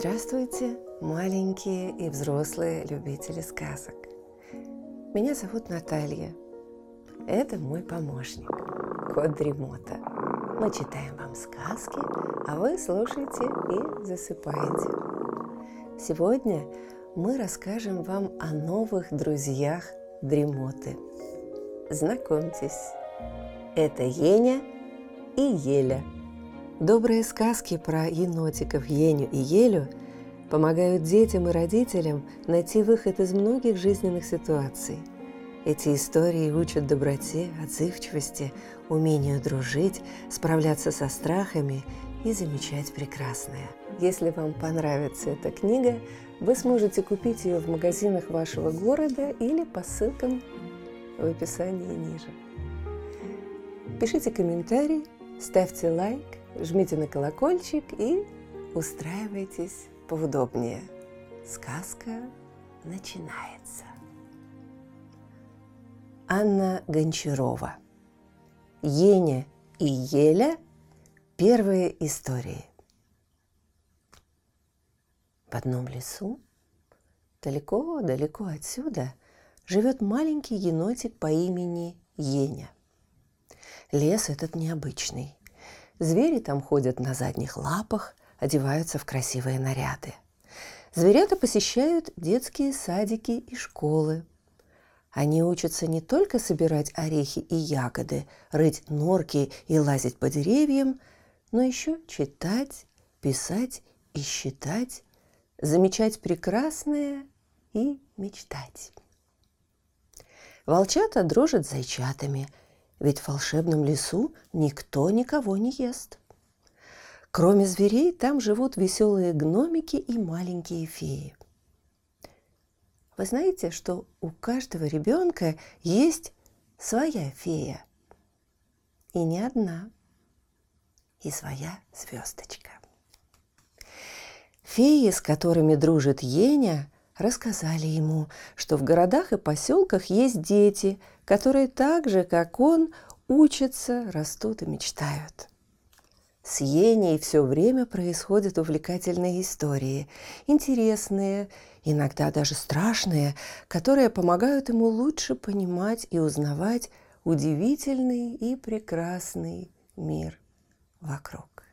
Здравствуйте, маленькие и взрослые любители сказок. Меня зовут Наталья. Это мой помощник, кот Дремота. Мы читаем вам сказки, а вы слушаете и засыпаете. Сегодня мы расскажем вам о новых друзьях Дремоты. Знакомьтесь, это Еня и Еля – Добрые сказки про енотиков Еню и Елю помогают детям и родителям найти выход из многих жизненных ситуаций. Эти истории учат доброте, отзывчивости, умению дружить, справляться со страхами и замечать прекрасное. Если вам понравится эта книга, вы сможете купить ее в магазинах вашего города или по ссылкам в описании ниже. Пишите комментарий, ставьте лайк – жмите на колокольчик и устраивайтесь поудобнее. Сказка начинается. Анна Гончарова. Еня и Еля. Первые истории. В одном лесу, далеко-далеко отсюда, живет маленький енотик по имени Еня. Лес этот необычный. Звери там ходят на задних лапах, одеваются в красивые наряды. Зверята посещают детские садики и школы. Они учатся не только собирать орехи и ягоды, рыть норки и лазить по деревьям, но еще читать, писать и считать, замечать прекрасное и мечтать. Волчата дружат с зайчатами – ведь в волшебном лесу никто никого не ест. Кроме зверей, там живут веселые гномики и маленькие феи. Вы знаете, что у каждого ребенка есть своя фея. И не одна. И своя звездочка. Феи, с которыми дружит Еня, рассказали ему, что в городах и поселках есть дети, которые так же, как он, учатся, растут и мечтают. С Еней все время происходят увлекательные истории, интересные, иногда даже страшные, которые помогают ему лучше понимать и узнавать удивительный и прекрасный мир вокруг.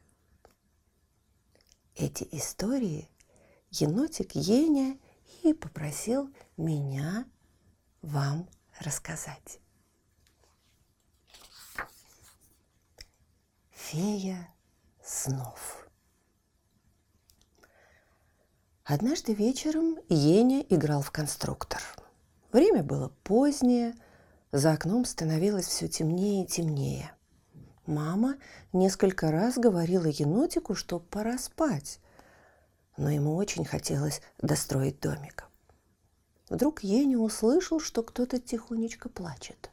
Эти истории енотик Еня и попросил меня вам рассказать. Фея снов. Однажды вечером Еня играл в конструктор. Время было позднее, за окном становилось все темнее и темнее. Мама несколько раз говорила енотику, что пора спать, но ему очень хотелось достроить домик. Вдруг Еня услышал, что кто-то тихонечко плачет.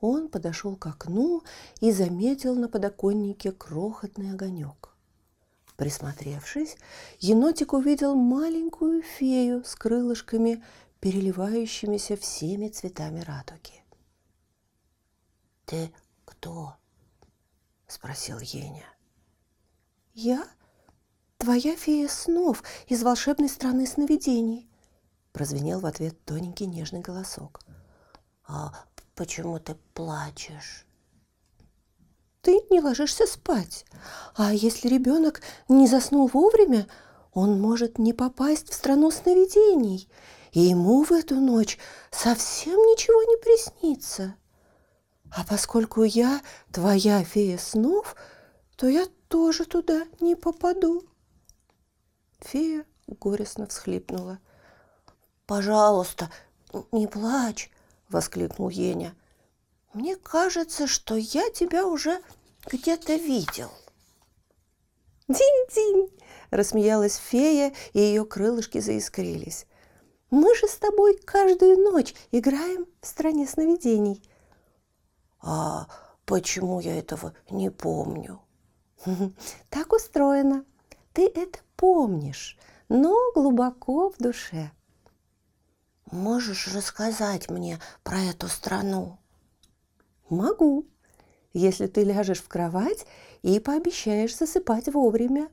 Он подошел к окну и заметил на подоконнике крохотный огонек. Присмотревшись, енотик увидел маленькую фею с крылышками, переливающимися всеми цветами радуги. «Ты кто?» – спросил Еня. «Я твоя фея снов из волшебной страны сновидений», прозвенел в ответ тоненький нежный голосок. «А почему ты плачешь?» «Ты не ложишься спать. А если ребенок не заснул вовремя, он может не попасть в страну сновидений, и ему в эту ночь совсем ничего не приснится. А поскольку я твоя фея снов, то я тоже туда не попаду». Фея горестно всхлипнула. «Пожалуйста, не плачь!» – воскликнул Еня. «Мне кажется, что я тебя уже где-то видел». «Динь-динь!» – рассмеялась фея, и ее крылышки заискрились. «Мы же с тобой каждую ночь играем в стране сновидений». «А почему я этого не помню?» «Так устроено. Ты это помнишь, но глубоко в душе. Можешь рассказать мне про эту страну? Могу, если ты ляжешь в кровать и пообещаешь засыпать вовремя.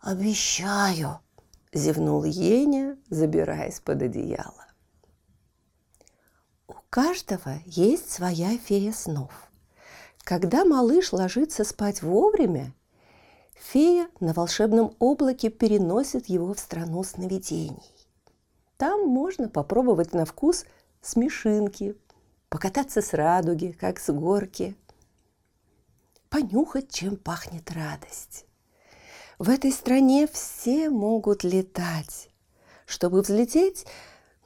«Обещаю!» – зевнул Еня, забираясь под одеяло. У каждого есть своя фея снов. Когда малыш ложится спать вовремя, фея на волшебном облаке переносит его в страну сновидений. Там можно попробовать на вкус смешинки, покататься с радуги, как с горки, понюхать, чем пахнет радость. В этой стране все могут летать. Чтобы взлететь,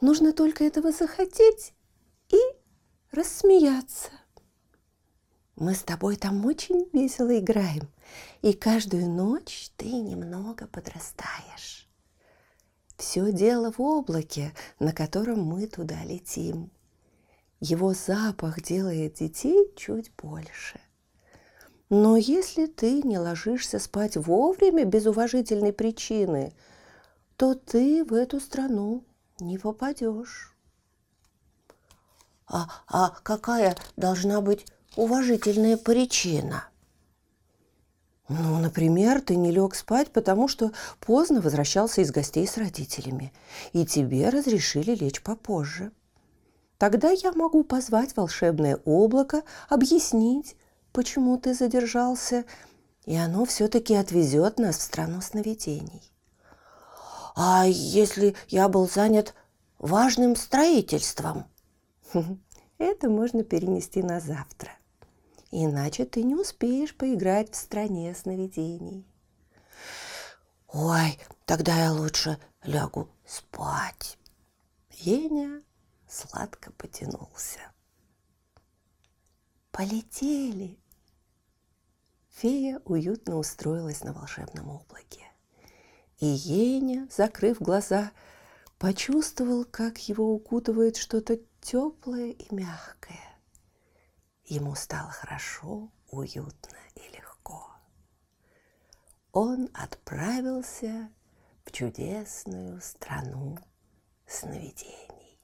нужно только этого захотеть и рассмеяться. Мы с тобой там очень весело играем, и каждую ночь ты немного подрастаешь. Все дело в облаке, на котором мы туда летим. Его запах делает детей чуть больше – но если ты не ложишься спать вовремя без уважительной причины, то ты в эту страну не попадешь. А, а какая должна быть уважительная причина? Ну, например, ты не лег спать, потому что поздно возвращался из гостей с родителями, и тебе разрешили лечь попозже. Тогда я могу позвать волшебное облако, объяснить, почему ты задержался, и оно все-таки отвезет нас в страну сновидений. А если я был занят важным строительством? Это можно перенести на завтра. Иначе ты не успеешь поиграть в стране сновидений. Ой, тогда я лучше лягу спать. Еня сладко потянулся. Полетели, Фея уютно устроилась на волшебном облаке. И Еня, закрыв глаза, почувствовал, как его укутывает что-то теплое и мягкое. Ему стало хорошо, уютно и легко. Он отправился в чудесную страну сновидений.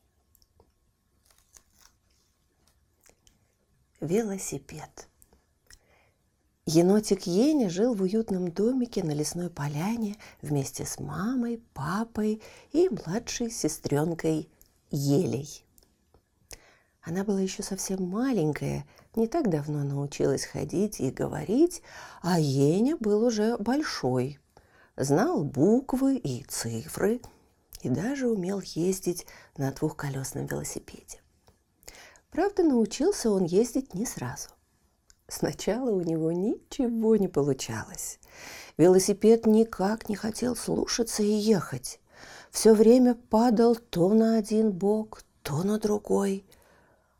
Велосипед – Енотик Еня жил в уютном домике на лесной поляне вместе с мамой, папой и младшей сестренкой Елей. Она была еще совсем маленькая, не так давно научилась ходить и говорить, а Еня был уже большой, знал буквы и цифры и даже умел ездить на двухколесном велосипеде. Правда, научился он ездить не сразу. Сначала у него ничего не получалось. Велосипед никак не хотел слушаться и ехать. Все время падал то на один бок, то на другой.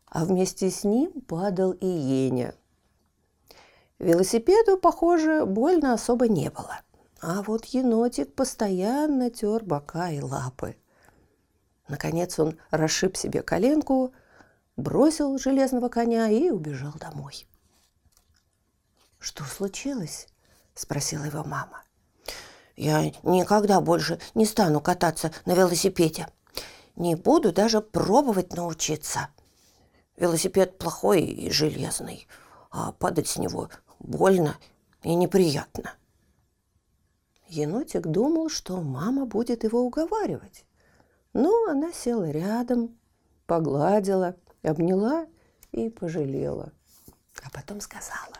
А вместе с ним падал и Еня. Велосипеду, похоже, больно особо не было. А вот енотик постоянно тер бока и лапы. Наконец он расшиб себе коленку, бросил железного коня и убежал домой. «Что случилось?» – спросила его мама. «Я никогда больше не стану кататься на велосипеде. Не буду даже пробовать научиться. Велосипед плохой и железный, а падать с него больно и неприятно». Енотик думал, что мама будет его уговаривать. Но она села рядом, погладила, обняла и пожалела. А потом сказала,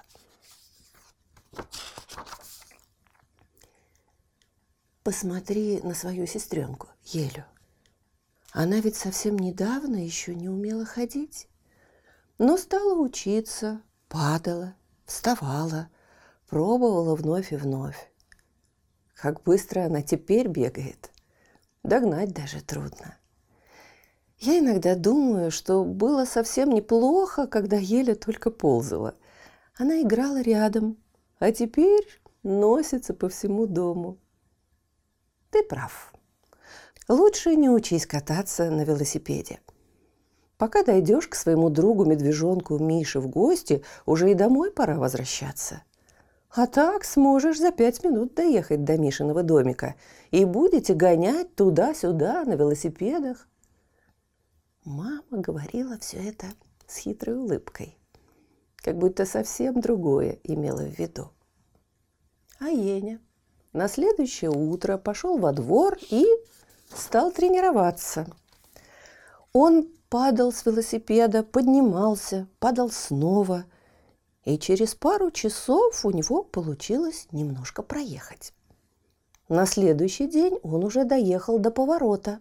Посмотри на свою сестренку, Елю. Она ведь совсем недавно еще не умела ходить, но стала учиться, падала, вставала, пробовала вновь и вновь. Как быстро она теперь бегает. Догнать даже трудно. Я иногда думаю, что было совсем неплохо, когда Еля только ползала. Она играла рядом, а теперь носится по всему дому. Ты прав. Лучше не учись кататься на велосипеде. Пока дойдешь к своему другу-медвежонку Мише в гости, уже и домой пора возвращаться. А так сможешь за пять минут доехать до Мишиного домика и будете гонять туда-сюда на велосипедах. Мама говорила все это с хитрой улыбкой как будто совсем другое имела в виду. А Еня На следующее утро пошел во двор и стал тренироваться. Он падал с велосипеда, поднимался, падал снова. И через пару часов у него получилось немножко проехать. На следующий день он уже доехал до поворота.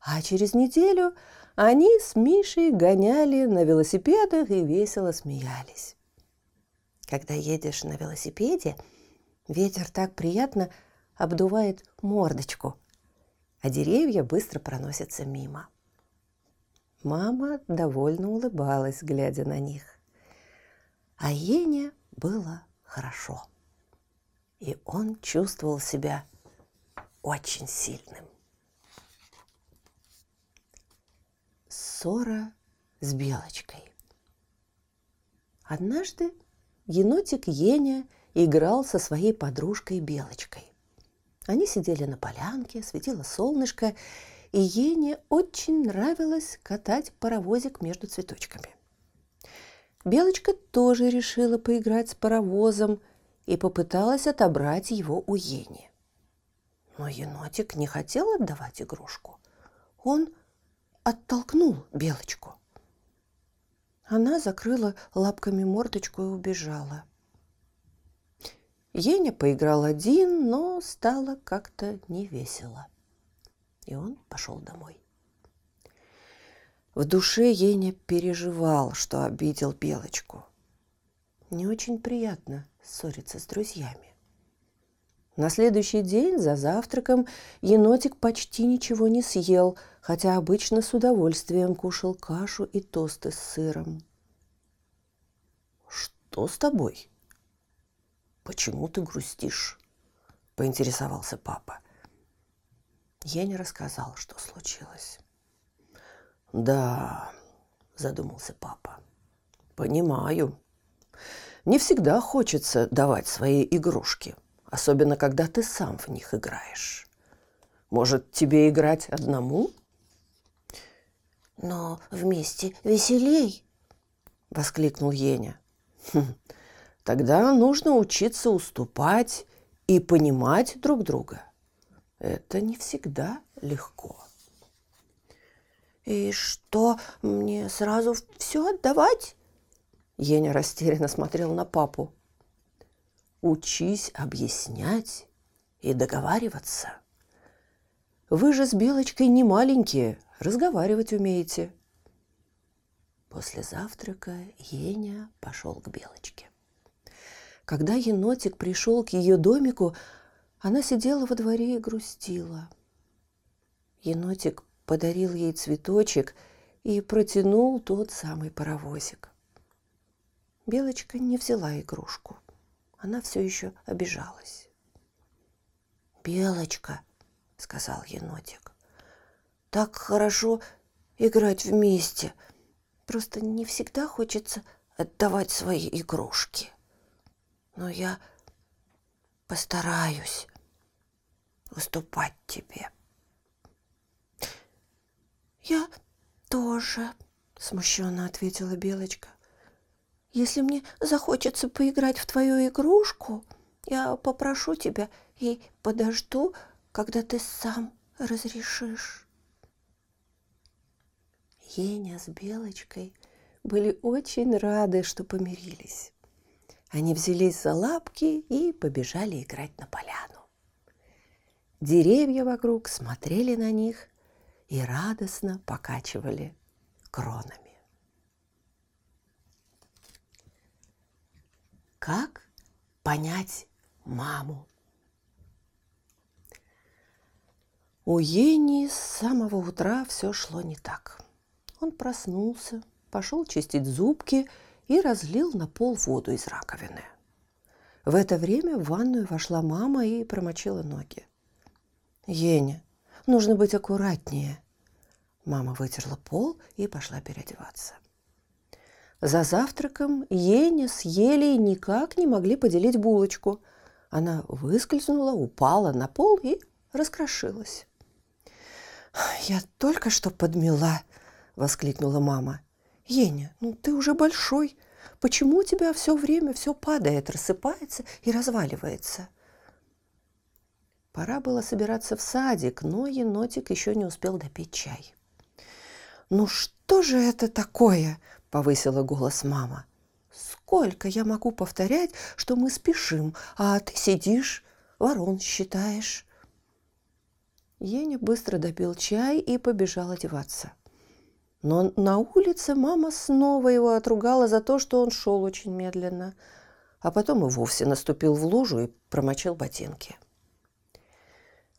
А через неделю они с Мишей гоняли на велосипедах и весело смеялись. Когда едешь на велосипеде, ветер так приятно обдувает мордочку, а деревья быстро проносятся мимо. Мама довольно улыбалась, глядя на них. А Ене было хорошо. И он чувствовал себя очень сильным. Ссора с Белочкой. Однажды енотик Еня играл со своей подружкой Белочкой. Они сидели на полянке, светило солнышко, и Ене очень нравилось катать паровозик между цветочками. Белочка тоже решила поиграть с паровозом и попыталась отобрать его у Ени. Но енотик не хотел отдавать игрушку. Он оттолкнул Белочку. Она закрыла лапками мордочку и убежала. Еня поиграл один, но стало как-то невесело и он пошел домой. В душе Еня переживал, что обидел Белочку. Не очень приятно ссориться с друзьями. На следующий день за завтраком енотик почти ничего не съел, хотя обычно с удовольствием кушал кашу и тосты с сыром. «Что с тобой? Почему ты грустишь?» – поинтересовался папа. Я не рассказал, что случилось. Да, задумался папа. Понимаю. Не всегда хочется давать свои игрушки, особенно когда ты сам в них играешь. Может, тебе играть одному? Но вместе веселей, воскликнул Еня. Хм, тогда нужно учиться уступать и понимать друг друга это не всегда легко. «И что, мне сразу все отдавать?» Еня растерянно смотрел на папу. «Учись объяснять и договариваться. Вы же с Белочкой не маленькие, разговаривать умеете». После завтрака Еня пошел к Белочке. Когда енотик пришел к ее домику, она сидела во дворе и грустила. Енотик подарил ей цветочек и протянул тот самый паровозик. Белочка не взяла игрушку. Она все еще обижалась. «Белочка», — сказал енотик, — «так хорошо играть вместе. Просто не всегда хочется отдавать свои игрушки. Но я постараюсь выступать тебе. Я тоже, смущенно ответила Белочка. Если мне захочется поиграть в твою игрушку, я попрошу тебя и подожду, когда ты сам разрешишь. Еня с Белочкой были очень рады, что помирились. Они взялись за лапки и побежали играть на поляну. Деревья вокруг смотрели на них и радостно покачивали кронами. Как понять маму? У Ени с самого утра все шло не так. Он проснулся, пошел чистить зубки и разлил на пол воду из раковины. В это время в ванную вошла мама и промочила ноги. «Еня, нужно быть аккуратнее». Мама вытерла пол и пошла переодеваться. За завтраком Еня с Елей никак не могли поделить булочку. Она выскользнула, упала на пол и раскрошилась. «Я только что подмела!» – воскликнула мама. «Еня, ну ты уже большой. Почему у тебя все время все падает, рассыпается и разваливается?» Пора было собираться в садик, но енотик еще не успел допить чай. «Ну что же это такое?» – повысила голос мама. «Сколько я могу повторять, что мы спешим, а ты сидишь, ворон считаешь?» Еня быстро допил чай и побежал одеваться. Но на улице мама снова его отругала за то, что он шел очень медленно, а потом и вовсе наступил в лужу и промочил ботинки.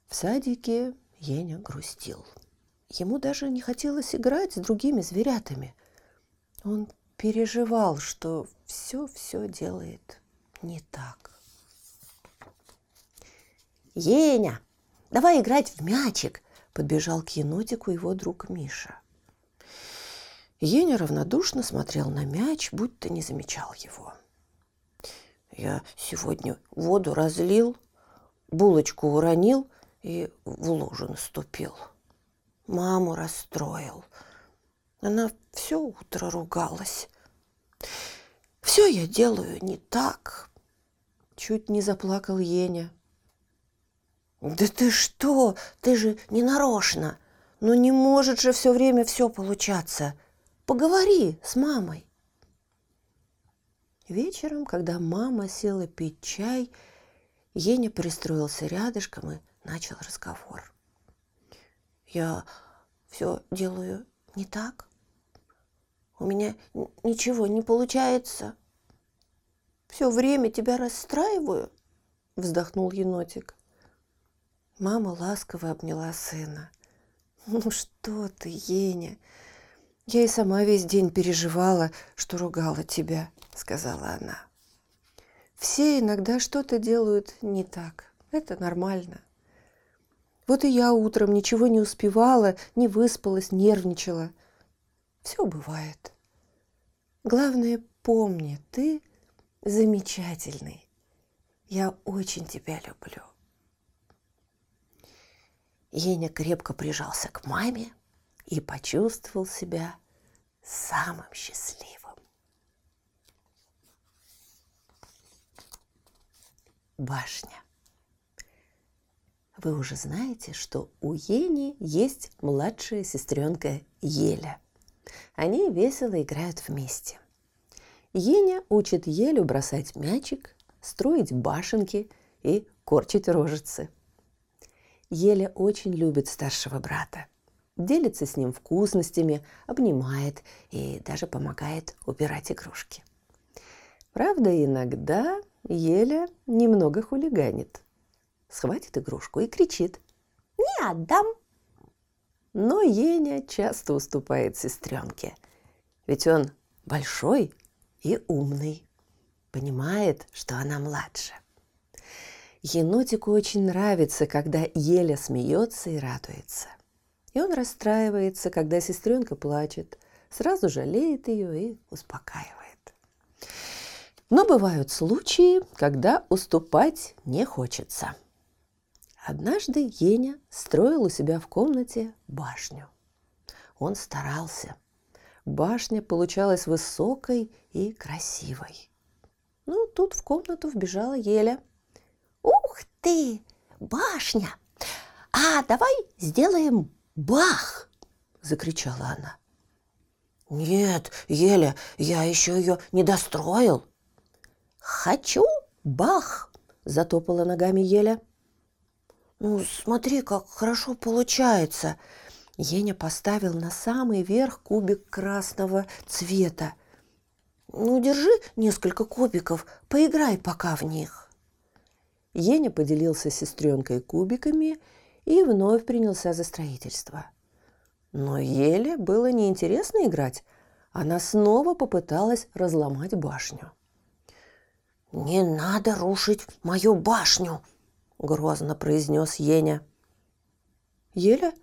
В садике Еня грустил. Ему даже не хотелось играть с другими зверятами. Он переживал, что все-все делает не так. «Еня, давай играть в мячик!» – подбежал к енотику его друг Миша. Еня равнодушно смотрел на мяч, будто не замечал его. «Я сегодня воду разлил, булочку уронил и в лужу наступил», маму расстроил. Она все утро ругалась. Все я делаю не так. Чуть не заплакал Еня. Да ты что? Ты же не нарочно. Но не может же все время все получаться. Поговори с мамой. Вечером, когда мама села пить чай, Еня пристроился рядышком и начал разговор. Я все делаю не так. У меня ничего не получается. Все время тебя расстраиваю, вздохнул енотик. Мама ласково обняла сына. Ну что ты, Еня? Я и сама весь день переживала, что ругала тебя, сказала она. Все иногда что-то делают не так. Это нормально. Вот и я утром ничего не успевала, не выспалась, нервничала. Все бывает. Главное, помни, ты замечательный. Я очень тебя люблю. Еня крепко прижался к маме и почувствовал себя самым счастливым. Башня. Вы уже знаете, что у Ени есть младшая сестренка Еля. Они весело играют вместе. Еня учит Елю бросать мячик, строить башенки и корчить рожицы. Еля очень любит старшего брата. Делится с ним вкусностями, обнимает и даже помогает убирать игрушки. Правда, иногда Еля немного хулиганит – схватит игрушку и кричит «Не отдам!». Но Еня часто уступает сестренке, ведь он большой и умный, понимает, что она младше. Енотику очень нравится, когда Еля смеется и радуется. И он расстраивается, когда сестренка плачет, сразу жалеет ее и успокаивает. Но бывают случаи, когда уступать не хочется – Однажды Еня строил у себя в комнате башню. Он старался. Башня получалась высокой и красивой. Ну, тут в комнату вбежала Еля. «Ух ты! Башня! А давай сделаем бах!» – закричала она. «Нет, Еля, я еще ее не достроил». «Хочу бах!» – затопала ногами Еля. Ну, смотри, как хорошо получается. Еня поставил на самый верх кубик красного цвета. Ну, держи несколько кубиков, поиграй пока в них. Еня поделился с сестренкой кубиками и вновь принялся за строительство. Но Еле было неинтересно играть. Она снова попыталась разломать башню. «Не надо рушить мою башню!» – грозно произнес Еня. Еля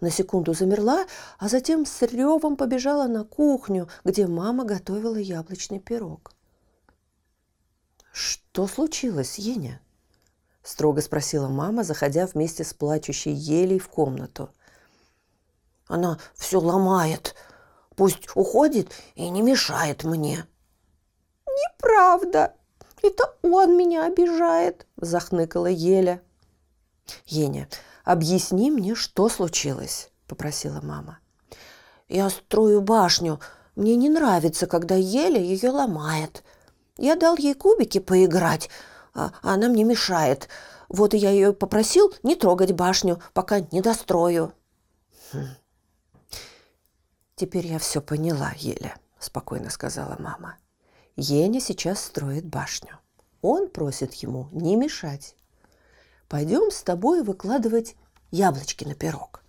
на секунду замерла, а затем с ревом побежала на кухню, где мама готовила яблочный пирог. «Что случилось, Еня?» – строго спросила мама, заходя вместе с плачущей Елей в комнату. «Она все ломает. Пусть уходит и не мешает мне». «Неправда!» Это он меня обижает, захныкала Еля. «Еня, объясни мне, что случилось?» – попросила мама. «Я строю башню. Мне не нравится, когда еле ее ломает. Я дал ей кубики поиграть, а она мне мешает. Вот и я ее попросил не трогать башню, пока не дострою». Хм. «Теперь я все поняла, Еля», – спокойно сказала мама. «Еня сейчас строит башню. Он просит ему не мешать. Пойдем с тобой выкладывать яблочки на пирог.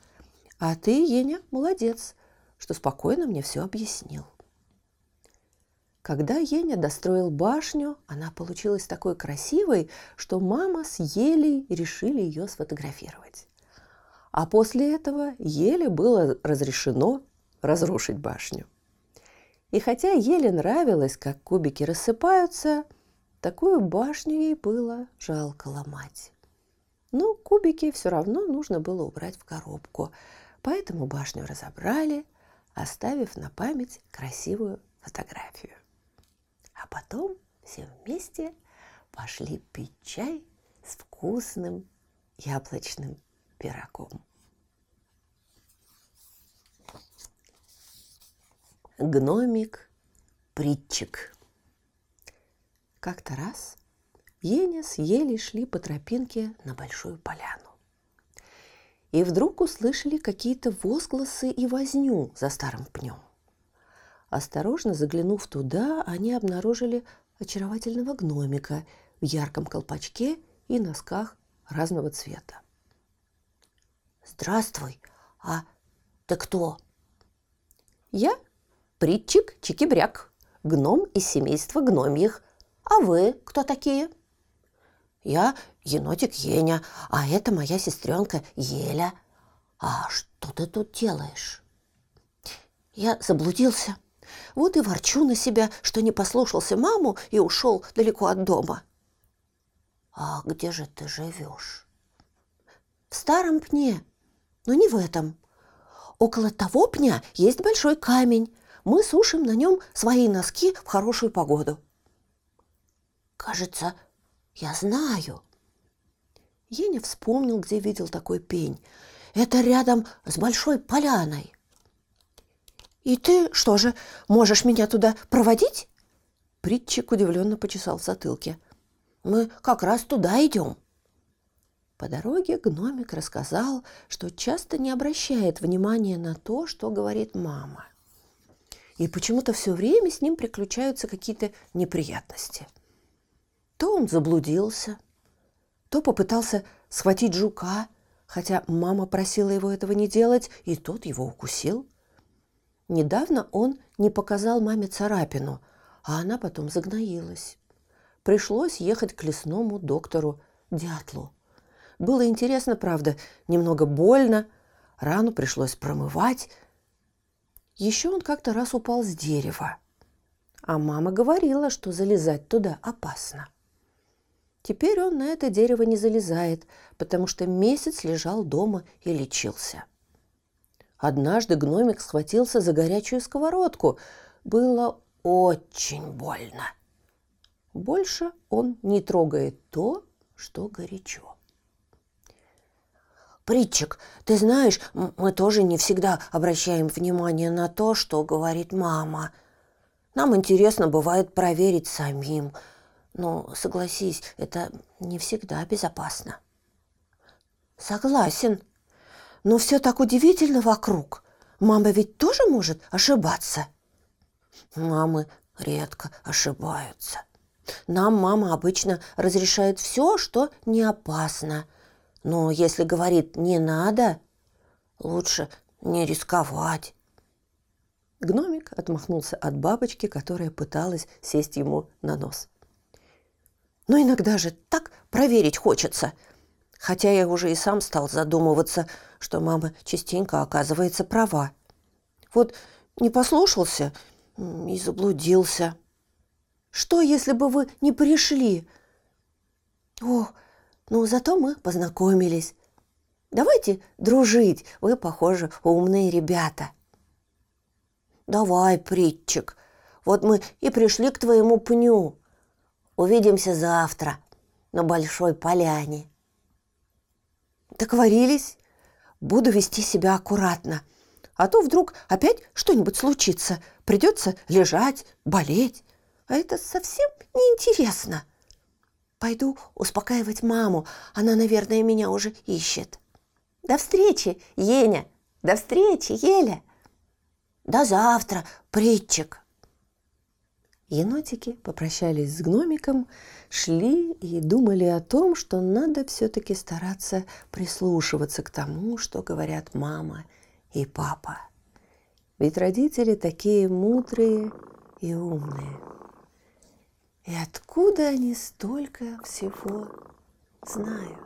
А ты, Еня, молодец, что спокойно мне все объяснил. Когда Еня достроил башню, она получилась такой красивой, что мама с Елей решили ее сфотографировать. А после этого Еле было разрешено разрушить башню. И хотя Еле нравилось, как кубики рассыпаются, такую башню ей было жалко ломать. Но кубики все равно нужно было убрать в коробку, поэтому башню разобрали, оставив на память красивую фотографию. А потом все вместе пошли пить чай с вкусным яблочным пирогом. Гномик-притчик. Как-то раз Еня с Елей шли по тропинке на большую поляну. И вдруг услышали какие-то возгласы и возню за старым пнем. Осторожно заглянув туда, они обнаружили очаровательного гномика в ярком колпачке и носках разного цвета. «Здравствуй, а ты кто?» «Я Притчик Чикибряк, гном из семейства гномьих. А вы кто такие?» Я енотик Еня, а это моя сестренка Еля. А что ты тут делаешь? Я заблудился. Вот и ворчу на себя, что не послушался маму и ушел далеко от дома. А где же ты живешь? В старом пне, но не в этом. Около того пня есть большой камень. Мы сушим на нем свои носки в хорошую погоду. Кажется, я знаю. Еня вспомнил, где видел такой пень. Это рядом с большой поляной. И ты что же, можешь меня туда проводить? Притчик удивленно почесал в затылке. Мы как раз туда идем. По дороге гномик рассказал, что часто не обращает внимания на то, что говорит мама. И почему-то все время с ним приключаются какие-то неприятности – то он заблудился, то попытался схватить жука, хотя мама просила его этого не делать, и тот его укусил. Недавно он не показал маме царапину, а она потом загноилась. Пришлось ехать к лесному доктору Дятлу. Было интересно, правда, немного больно, рану пришлось промывать. Еще он как-то раз упал с дерева, а мама говорила, что залезать туда опасно. Теперь он на это дерево не залезает, потому что месяц лежал дома и лечился. Однажды гномик схватился за горячую сковородку. Было очень больно. Больше он не трогает то, что горячо. Притчик, ты знаешь, мы тоже не всегда обращаем внимание на то, что говорит мама. Нам интересно бывает проверить самим – но, согласись, это не всегда безопасно. Согласен. Но все так удивительно вокруг. Мама ведь тоже может ошибаться. Мамы редко ошибаются. Нам мама обычно разрешает все, что не опасно. Но если говорит «не надо», лучше не рисковать. Гномик отмахнулся от бабочки, которая пыталась сесть ему на нос. Но иногда же так проверить хочется. Хотя я уже и сам стал задумываться, что мама частенько оказывается права. Вот не послушался и заблудился. Что, если бы вы не пришли? О, ну зато мы познакомились. Давайте дружить, вы, похоже, умные ребята. Давай, притчик, вот мы и пришли к твоему пню. Увидимся завтра на Большой Поляне. Договорились. Буду вести себя аккуратно. А то вдруг опять что-нибудь случится. Придется лежать, болеть. А это совсем неинтересно. Пойду успокаивать маму. Она, наверное, меня уже ищет. До встречи, Еня! До встречи, Еля! До завтра, притчик. Енотики попрощались с гномиком, шли и думали о том, что надо все-таки стараться прислушиваться к тому, что говорят мама и папа. Ведь родители такие мудрые и умные. И откуда они столько всего знают?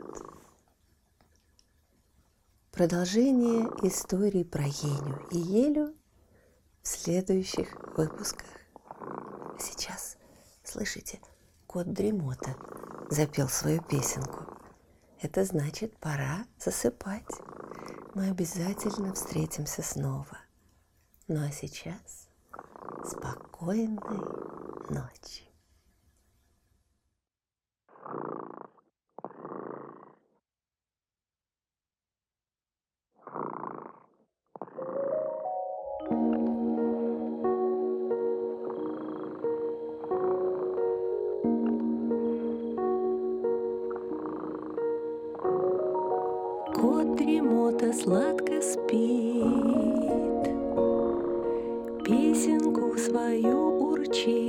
Продолжение истории про Еню и Елю в следующих выпусках. Сейчас, слышите, кот Дремота запел свою песенку. Это значит, пора засыпать. Мы обязательно встретимся снова. Ну а сейчас спокойной ночи. Дремота сладко спит, Песенку свою урчит.